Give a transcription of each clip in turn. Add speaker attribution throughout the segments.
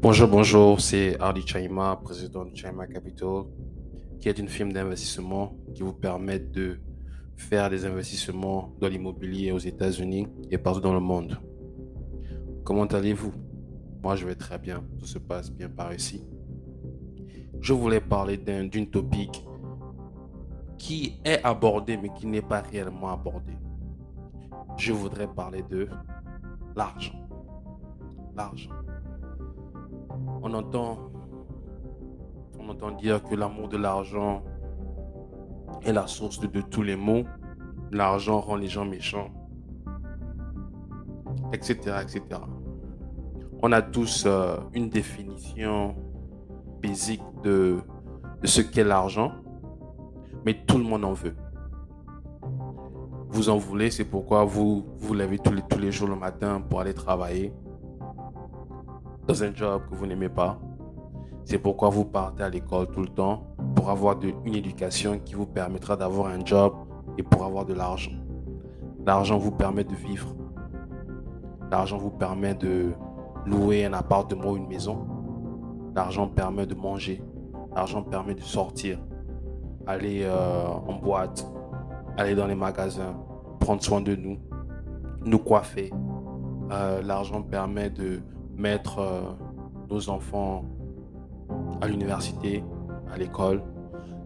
Speaker 1: Bonjour, bonjour, c'est Hardy Chaima, président de Chaima Capital, qui est une firme d'investissement qui vous permet de faire des investissements dans l'immobilier aux États-Unis et partout dans le monde. Comment allez-vous? Moi, je vais très bien, tout se passe bien par ici. Je voulais parler d'une topic qui est abordée mais qui n'est pas réellement abordée. Je voudrais parler de l'argent. L'argent. On entend, on entend dire que l'amour de l'argent est la source de, tous les maux. L'argent rend les gens méchants, etc., etc. On a tous euh, une définition basique de, ce qu'est l'argent, mais tout le monde en veut. Vous en voulez, c'est pourquoi vous vous levez tous les, tous les jours le matin pour aller travailler dans un job que vous n'aimez pas. C'est pourquoi vous partez à l'école tout le temps pour avoir une éducation qui vous permettra d'avoir un job et pour avoir de l'argent. L'argent vous permet de vivre. L'argent vous permet de louer un appartement ou une maison. L'argent permet de manger. L'argent permet de sortir, aller euh, en boîte, aller dans les magasins, prendre soin de nous, nous coiffer. Euh, l'argent permet de mettre euh, nos enfants à l'université, à l'école.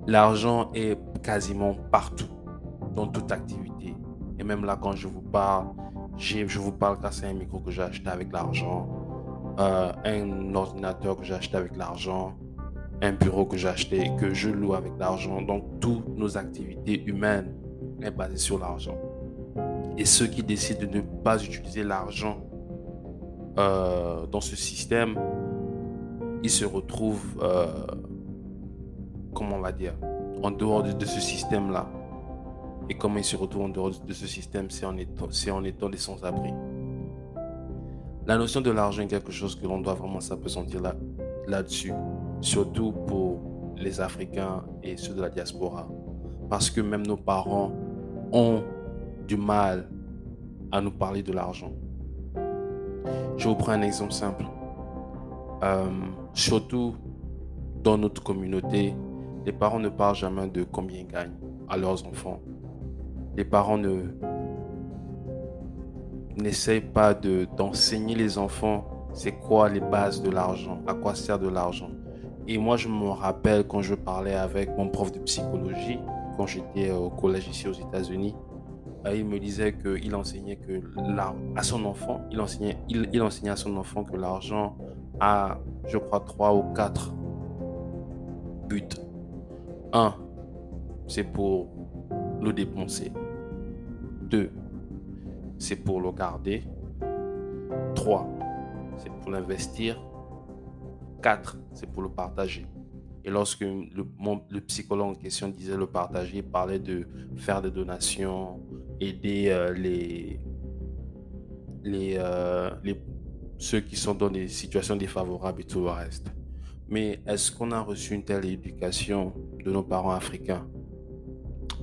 Speaker 1: L'argent est quasiment partout, dans toute activité. Et même là, quand je vous parle, je vous parle grâce à un micro que j'ai acheté avec l'argent, euh, un ordinateur que j'ai acheté avec l'argent, un bureau que j'ai acheté et que je loue avec l'argent. Donc, toutes nos activités humaines est basées sur l'argent. Et ceux qui décident de ne pas utiliser l'argent euh, dans ce système, ils se retrouvent, euh, comment on va dire, en dehors de, ce système-là. Et comment ils se retrouvent en dehors de ce système, c'est en étant, des sans-abri. La notion de l'argent est quelque chose que l'on doit vraiment s'apesantir là, là-dessus, surtout pour les Africains et ceux de la diaspora. Parce que même nos parents ont du mal à nous parler de l'argent. Je vous prends un exemple simple. Euh, surtout dans notre communauté, les parents ne parlent jamais de combien ils gagnent à leurs enfants. Les parents ne n'essayent pas de d'enseigner les enfants c'est quoi les bases de l'argent, à quoi sert de l'argent. Et moi, je me rappelle quand je parlais avec mon prof de psychologie, quand j'étais au collège ici aux États-Unis, euh, il me disait qu'il enseignait que à son enfant, il enseignait, il, enseignait à son enfant que l'argent a, je crois, trois ou quatre buts. Un, c'est pour le dépenser. Deux, c'est pour le garder. Trois, c'est pour l'investir. Quatre, c'est pour le partager. Et lorsque le, psychologue en question disait le partager, parlait de faire des donations, aider euh, les, les, euh, les, ceux qui sont dans des situations défavorables et tout le reste. Mais est-ce qu'on a reçu une telle éducation de nos parents africains?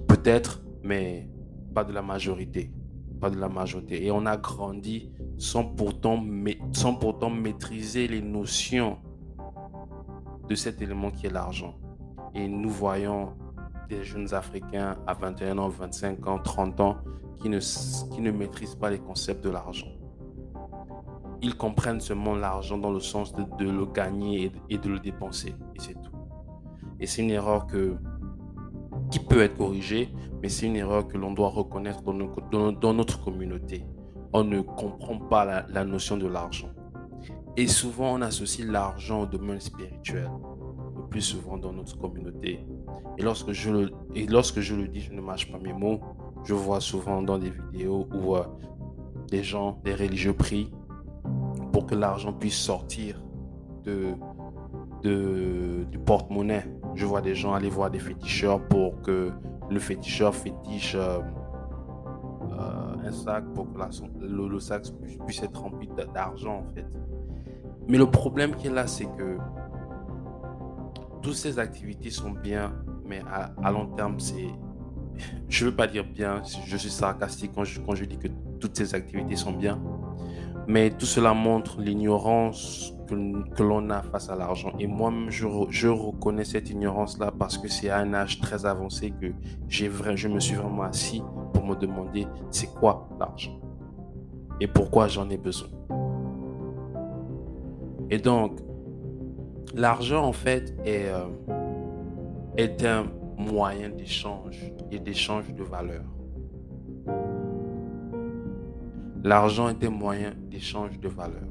Speaker 1: Peut-être, mais pas de la majorité. Pas de la majorité. Et on a grandi sans pourtant, sans pourtant maîtriser les notions de cet élément qui est l'argent. Et nous voyons des jeunes Africains à 21 ans, 25 ans, 30 ans qui ne, qui ne maîtrisent pas les concepts de l'argent. Ils comprennent seulement l'argent dans le sens de, le gagner et de, le dépenser. Et c'est tout. Et c'est une erreur que, qui peut être corrigée, mais c'est une erreur que l'on doit reconnaître dans, notre communauté. On ne comprend pas la notion de l'argent. Et souvent, on associe l'argent au domaine spirituel, le plus souvent dans notre communauté. Et lorsque je le, et lorsque je le dis, je ne mâche pas mes mots. Je vois souvent dans des vidéos où euh, des gens, des religieux prient pour que l'argent puisse sortir de, de, du porte-monnaie. Je vois des gens aller voir des féticheurs pour que le féticheur fétiche euh, euh, un sac pour que le, le, sac puisse être rempli d'argent en fait. Mais le problème qui est c'est que toutes ces activités sont bien, mais à, long terme, c'est. Je ne veux pas dire bien, je suis sarcastique quand je, dis que toutes ces activités sont bien. Mais tout cela montre l'ignorance que, l'on a face à l'argent. Et moi-même, je, je, reconnais cette ignorance-là parce que c'est à un âge très avancé que je me suis vraiment assis pour me demander c'est quoi l'argent et pourquoi j'en ai besoin. Et donc, l'argent, en fait, est, euh, est un moyen d'échange et d'échange de valeur. L'argent est un moyen d'échange de valeur.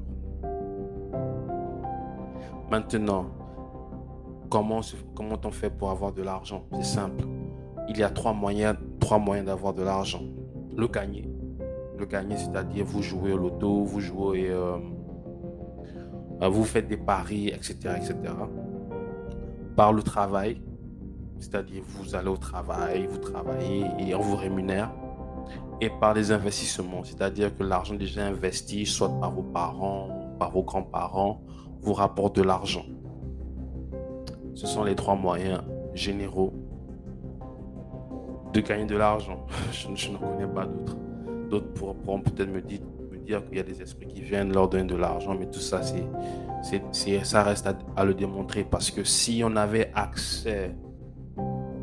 Speaker 1: Maintenant, comment, comment on fait pour avoir de l'argent? C'est simple. Il y a trois moyens, trois moyens d'avoir de l'argent. Le gagner. Le gagner, c'est-à-dire vous jouez au loto, vous jouez, euh, vous faites des paris, etc., etc. Par le travail, c'est-à-dire vous allez au travail, vous travaillez et on vous rémunère. Et par les investissements, c'est-à-dire que l'argent déjà investi, soit par vos parents, par vos grands-parents, vous rapporte de l'argent. Ce sont les trois moyens généraux de gagner de l'argent. Je, je, ne connais pas d'autres. D'autres pourront peut-être me dire, dire qu'il y a des esprits qui viennent leur donner de l'argent, mais tout ça, c'est, c'est, ça reste à, le démontrer parce que si on avait accès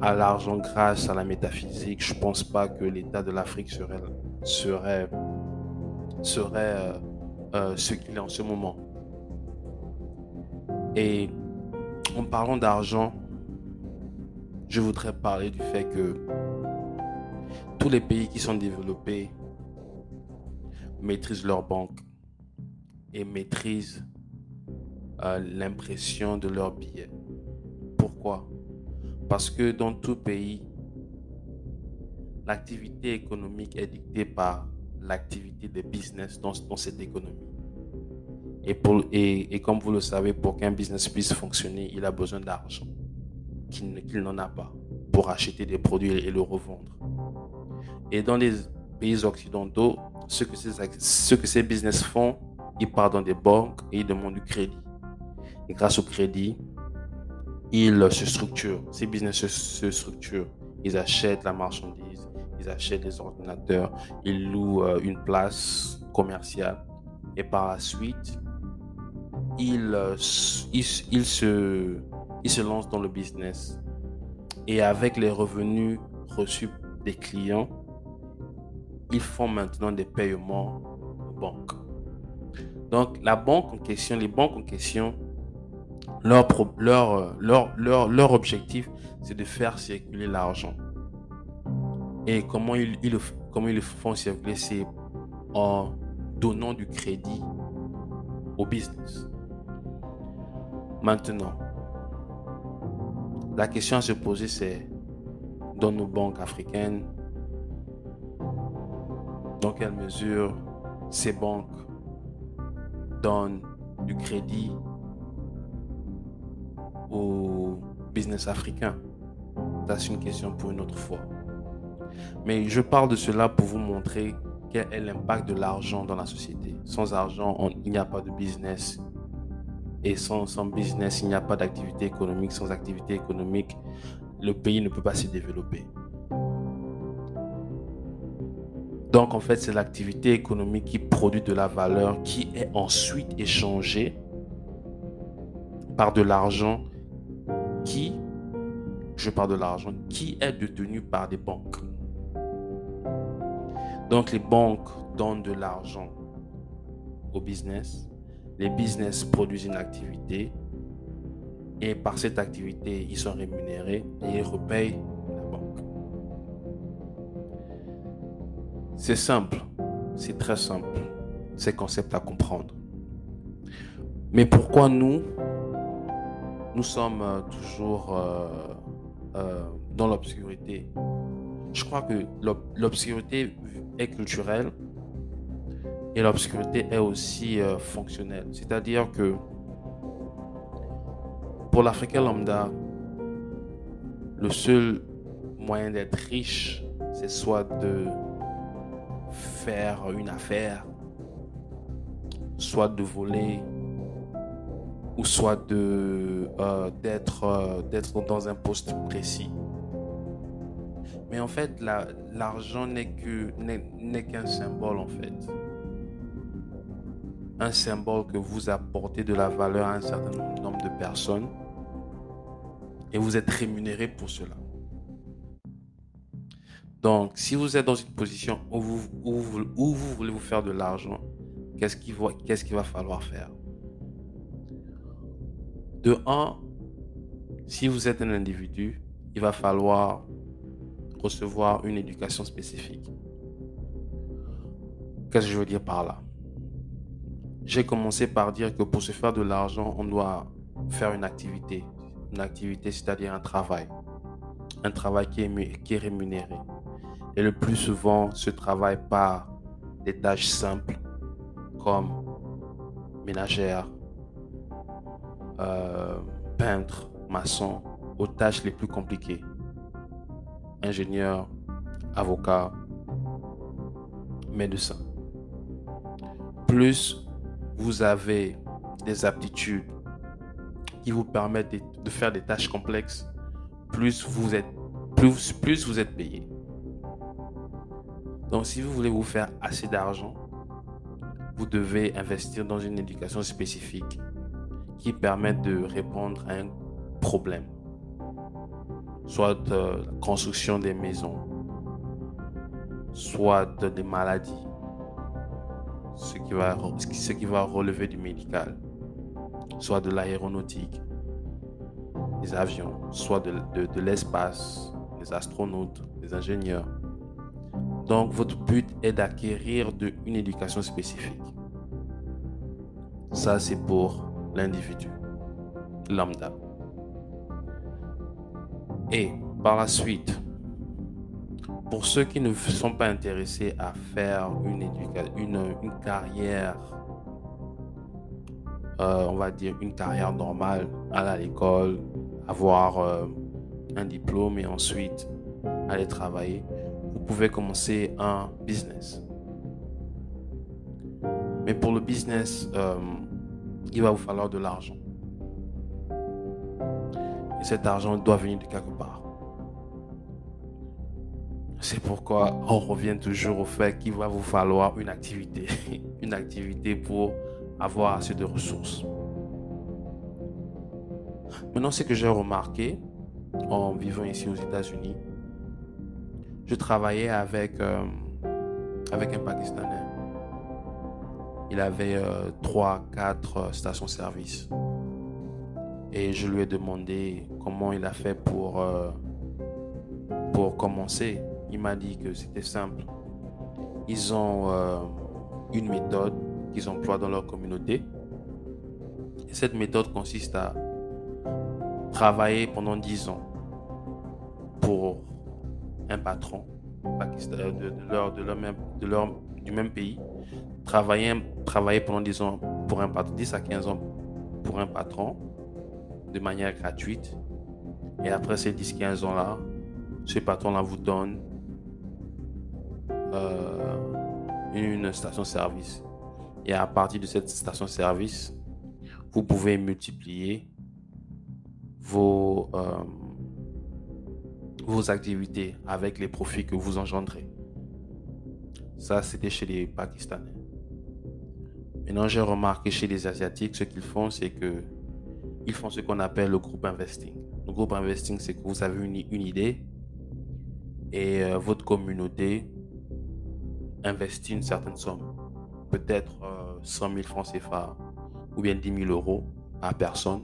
Speaker 1: à l'argent grâce à la métaphysique, je pense pas que l'état de l'Afrique serait, serait, serait euh, euh, ce qu'il est en ce moment. Et en parlant d'argent, je voudrais parler du fait que tous les pays qui sont développés maîtrisent leur banque et maîtrisent euh, l'impression de leurs billets. Pourquoi? Parce que dans tout pays, l'activité économique est dictée par l'activité de business dans cette économie. Et, comme vous le savez, pour qu'un business puisse fonctionner, il a besoin d'argent qu'il n'en a pas pour acheter des produits et le revendre. Et dans les pays occidentaux, ce que ces, ce que ces business font, ils partent dans des banques et ils demandent du crédit. Et grâce au crédit, ils se structurent. Ces business se, structurent. Ils achètent la marchandise, ils achètent des ordinateurs, ils louent euh, une place commerciale. Et par la suite, euh, il, il, se, il se lance dans le business. Et avec les revenus reçus des clients, ils font maintenant des paiements aux banques. Donc la banque en question, les banques en question, leur, leur, leur, leur, leur objectif, c'est de faire circuler l'argent. Et comment ils, ils, comment ils le font circuler, c'est en donnant du crédit au business. Maintenant, la question à se poser, c'est dans nos banques africaines, dans quelle mesure ces banques donnent du crédit aux business africains C'est une question pour une autre fois. Mais je parle de cela pour vous montrer quel est l'impact de l'argent dans la société. Sans argent, il n'y a pas de business, et sans, business, il n'y a pas d'activité économique. Sans activité économique, le pays ne peut pas se développer. Donc en fait, c'est l'activité économique qui produit de la valeur qui est ensuite échangée par de l'argent qui, je parle de l'argent, qui est détenu par des banques. Donc les banques donnent de l'argent au business les business produisent une activité et par cette activité, ils sont rémunérés et ils repayent C'est simple, c'est très simple, c'est concept à comprendre. Mais pourquoi nous, nous sommes euh, toujours euh, euh, dans l'obscurité? Je crois que l'obscurité est culturelle et l'obscurité est aussi fonctionnelle. C'est-à-dire que pour l'Africain lambda, le seul moyen d'être riche, c'est soit de faire une affaire, soit de voler, ou soit de euh, d'être euh, d'être dans un poste précis. Mais en fait, l'argent n'est que n'est qu'un symbole en fait un symbole que vous apportez de la valeur à un certain nombre de personnes et vous êtes rémunéré pour cela. Donc, si vous êtes dans une position où vous, voulez vous faire de l'argent, qu'est-ce qu'il va, falloir faire? De un, si vous êtes un individu, il va falloir recevoir une éducation spécifique. Qu'est-ce que je veux dire par là? J'ai commencé par dire que pour se faire de l'argent, on doit faire une activité. Une activité, c'est-à-dire un travail. Un travail qui est rémunéré. Et le plus souvent, ce travail par des tâches simples comme ménagère, euh, peintre, maçon, aux tâches les plus compliquées. Ingénieur, avocat, médecin. Plus vous avez des aptitudes qui vous permettent de, faire des tâches complexes, plus vous êtes, plus, plus vous êtes payé. Donc si vous voulez vous faire assez d'argent, vous devez investir dans une éducation spécifique qui permette de répondre à un problème. Soit la construction des maisons, soit des maladies, ce qui, va, ce qui va relever du médical, soit de l'aéronautique, des avions, soit de, de l'espace, des astronautes, des ingénieurs. Donc, votre but est d'acquérir une éducation spécifique. Ça, c'est pour l'individu, lambda. Et par la suite, pour ceux qui ne sont pas intéressés à faire une, carrière, euh, on va dire une carrière normale, aller à l'école, avoir euh, un diplôme et ensuite aller travailler, vous pouvez commencer un business. Mais pour le business, euh, il va vous falloir de l'argent. Et cet argent doit venir de quelque part. C'est pourquoi on revient toujours au fait qu'il va vous falloir une activité. une activité pour avoir assez de ressources. Maintenant, ce que j'ai remarqué en vivant ici aux États-Unis, je travaillais avec, euh, avec un Pakistanais. Il avait euh, trois, 3, 4 euh, stations-service. Et je lui ai demandé comment il a fait pour, pour commencer. Il m'a dit que c'était simple. Ils ont une méthode qu'ils emploient dans leur communauté. Et cette méthode consiste à travailler pendant 10 ans pour un patron de, leur, de leur, du même pays, travailler, travailler pendant 10 ans pour un patron, 10 à 15 ans pour un patron de manière gratuite. Et après ces 10-15 ans-là, ce patron-là vous donne euh, une station-service. Et à partir de cette station-service, vous pouvez multiplier vos, euh, vos activités avec les profits que vous engendrez. Ça, c'était chez les Pakistanais. Maintenant, j'ai remarqué chez les Asiatiques, ce qu'ils font, c'est que ils font ce qu'on appelle le groupe investing. Le groupe investing, c'est que vous avez une, une idée et euh, votre communauté investit une certaine somme, peut-être 100 000 francs CFA ou bien 10 000 euros à personne.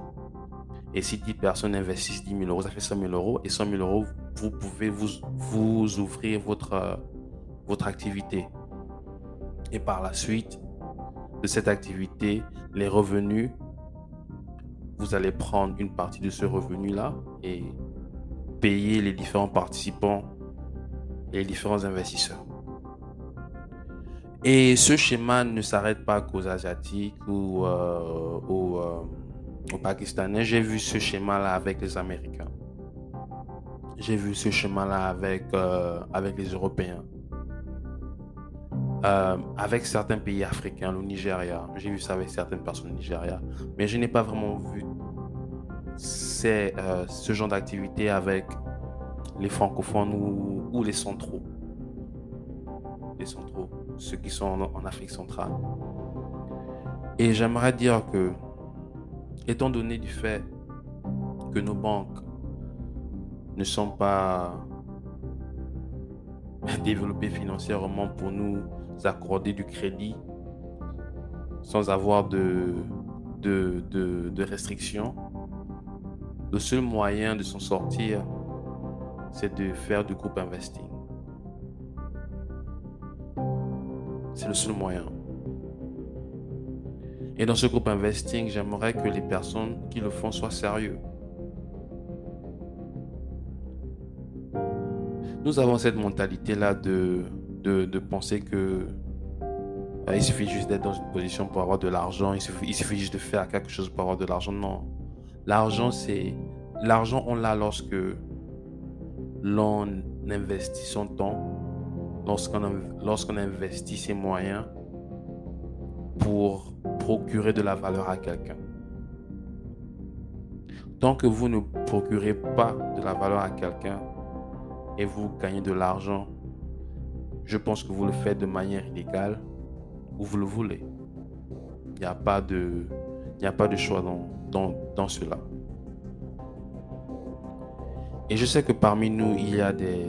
Speaker 1: Et si 10 personnes investissent 10 000 euros, ça fait 100 000 euros. Et 100 000 euros, vous pouvez vous, vous ouvrir votre, euh, votre activité. Et par la suite de cette activité, les revenus, vous allez prendre une partie de ce revenu-là et payer les différents participants et les différents investisseurs. Et ce schéma ne s'arrête pas qu'aux Asiatiques ou euh, euh, aux Pakistanais. J'ai vu ce schéma-là avec les Américains. J'ai vu ce chemin-là avec, euh, avec les Européens. Euh, avec certains pays africains, le Nigeria. J'ai vu ça avec certaines personnes au Nigeria. Mais je n'ai pas vraiment vu euh, ce genre d'activité avec les francophones ou, les centraux. Les centraux, ceux qui sont en, Afrique centrale. Et j'aimerais dire que, étant donné du fait que nos banques ne sont pas développées financièrement pour nous accorder du crédit sans avoir de restrictions, le seul moyen de s'en sortir, c'est de faire du groupe investing. C'est le seul moyen. Et dans ce groupe investing, j'aimerais que les personnes qui le font soient sérieux. Nous avons cette mentalité-là de, de, penser que euh, il suffit juste d'être dans une position pour avoir de l'argent, il suffit, il suffit juste de faire quelque chose pour avoir de l'argent. Non. L'argent, c'est. L'argent, on l'a lorsque l'on investit son temps, lorsqu'on lorsqu'on investit ses moyens pour procurer de la valeur à quelqu'un. Tant que vous ne procurez pas de la valeur à quelqu'un et vous gagnez de l'argent, je pense que vous le faites de manière illégale ou vous le voulez. Il n'y a pas de, a pas de choix dans, dans, dans cela. Et je sais que parmi nous, il y a des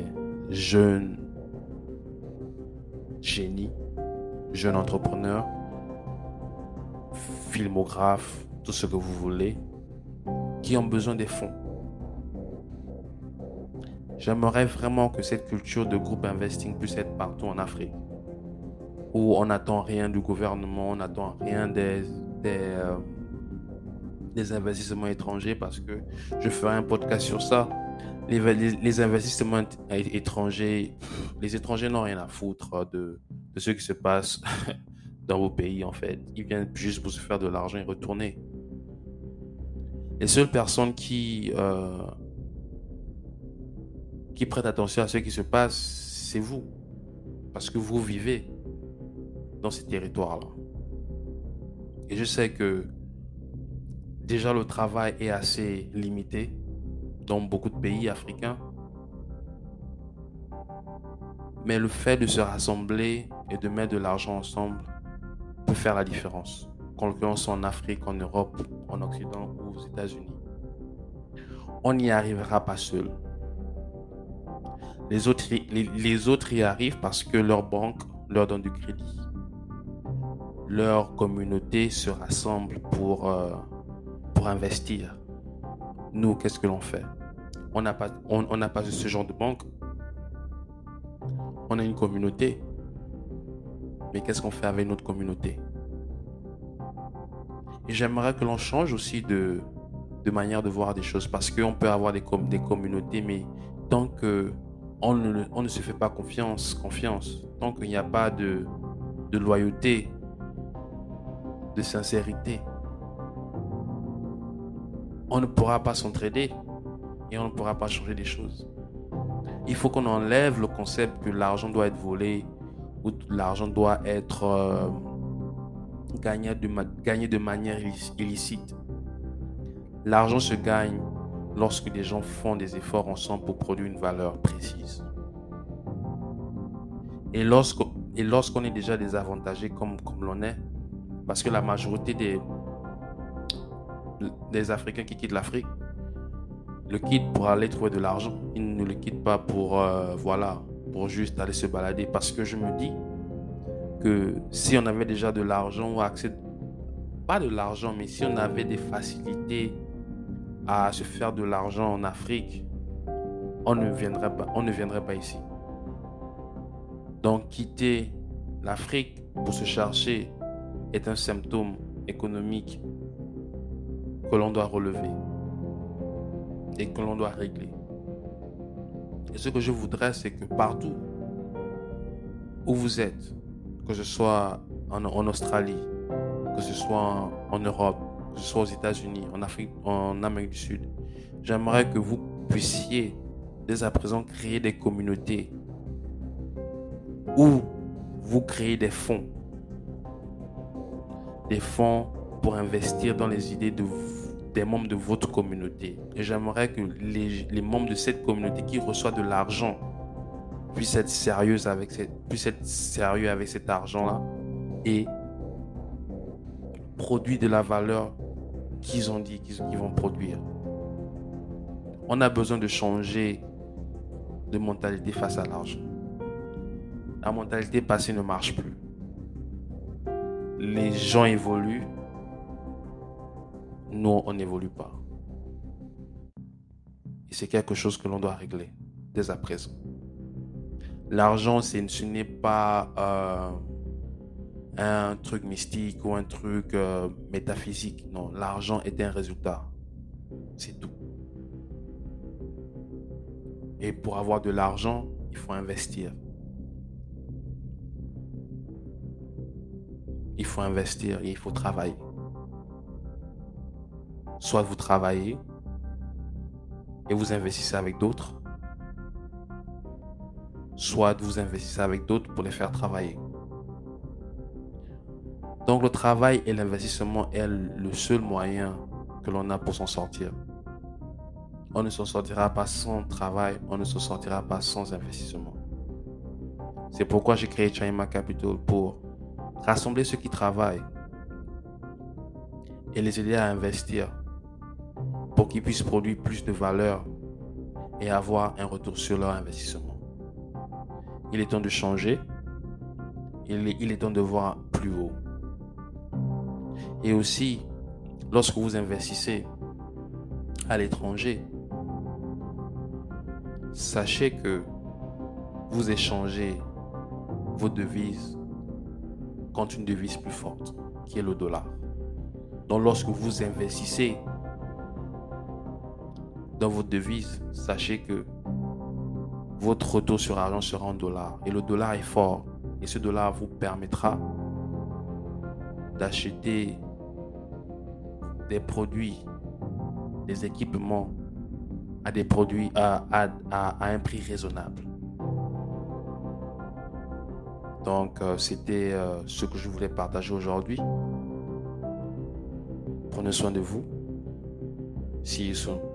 Speaker 1: jeunes génies, jeunes entrepreneurs filmographes, tout ce que vous voulez, qui ont besoin des fonds. J'aimerais vraiment que cette culture de groupe investing puisse être partout en Afrique, où on n'attend rien du gouvernement, on n'attend rien des, euh, investissements étrangers, parce que je ferai un podcast sur ça. Les, investissements étrangers, les étrangers n'ont rien à foutre de, de ce qui se passe dans vos pays, en fait. Ils viennent juste pour se faire de l'argent et retourner. Les seules personnes qui, euh, qui prêtent attention à ce qui se passe, c'est vous. Parce que vous vivez dans ces territoires-là. Et je sais que déjà le travail est assez limité dans beaucoup de pays africains. Mais le fait de se rassembler et de mettre de l'argent ensemble, peut faire la différence. Qu'en l'occurrence en Afrique, en Europe, en Occident ou aux États-Unis. On n'y arrivera pas seul. Les autres, les, y arrivent parce que leur banque leur donne du crédit. Leur communauté se rassemble pour, euh, pour investir. Nous, qu'est-ce que l'on fait? On n'a pas, on, ce genre de banque. On a une communauté mais qu'est-ce qu'on fait avec notre communauté? J'aimerais que l'on change aussi de, de manière de voir des choses parce qu'on peut avoir des, des communautés, mais tant que on ne, se fait pas confiance, confiance, tant qu'il n'y a pas de, loyauté, de sincérité, on ne pourra pas s'entraider et on ne pourra pas changer des choses. Il faut qu'on enlève le concept que l'argent doit être volé, où l'argent doit être euh, gagné de manière illicite. L'argent se gagne lorsque des gens font des efforts ensemble pour produire une valeur précise. Et lorsqu'on et est déjà désavantagé comme, comme l'on est, parce que la majorité des, des Africains qui quittent l'Afrique le quittent pour aller trouver de l'argent. Ils ne le quittent pas pour, euh, voilà, pour juste aller se balader. Parce que je me dis que si on avait déjà de l'argent ou accès, pas de l'argent, mais si on avait des facilités à se faire de l'argent en Afrique, on ne viendrait pas, on ne viendrait pas ici. Donc quitter l'Afrique pour se chercher est un symptôme économique que l'on doit relever et que l'on doit régler. Et ce que je voudrais, c'est que partout où vous êtes, que ce soit en, Australie, que ce soit en, Europe, que ce soit aux États-Unis, en Afrique, en Amérique du Sud, j'aimerais que vous puissiez dès à présent créer des communautés où vous créez des fonds. Des fonds pour investir dans les idées de des membres de votre communauté. Et j'aimerais que les, membres de cette communauté qui reçoivent de l'argent puissent être sérieux avec, être sérieux avec cet argent-là et produit de la valeur qu'ils ont dit qu'ils vont produire. On a besoin de changer de mentalité face à l'argent. La mentalité passée ne marche plus. Les gens évoluent. Nous, on n'évolue pas. Et c'est quelque chose que l'on doit régler dès à présent. L'argent, ce n'est pas euh, un truc mystique ou un truc euh, métaphysique. Non, l'argent est un résultat. C'est tout. Et pour avoir de l'argent, il faut investir. Il faut investir et il faut travailler. Soit vous travaillez et vous investissez avec d'autres, soit vous investissez avec d'autres pour les faire travailler. Donc le travail et l'investissement est le seul moyen que l'on a pour s'en sortir. On ne s'en sortira pas sans travail, on ne s'en sortira pas sans investissement. C'est pourquoi j'ai créé China Capital pour rassembler ceux qui travaillent et les aider à investir pour qu'ils puissent produire plus de valeur et avoir un retour sur leur investissement. Il est temps de changer. Il est, il est temps de voir plus haut. Et aussi, lorsque vous investissez à l'étranger, sachez que vous échangez vos devises contre une devise plus forte, qui est le dollar. Donc lorsque vous investissez dans votre devise, sachez que votre retour sur argent sera en dollars. Et le dollar est fort. Et ce dollar vous permettra d'acheter des produits, des équipements à des produits à, un prix raisonnable. Donc, euh, c'était euh, ce que je voulais partager aujourd'hui. Prenez soin de vous. See you soon.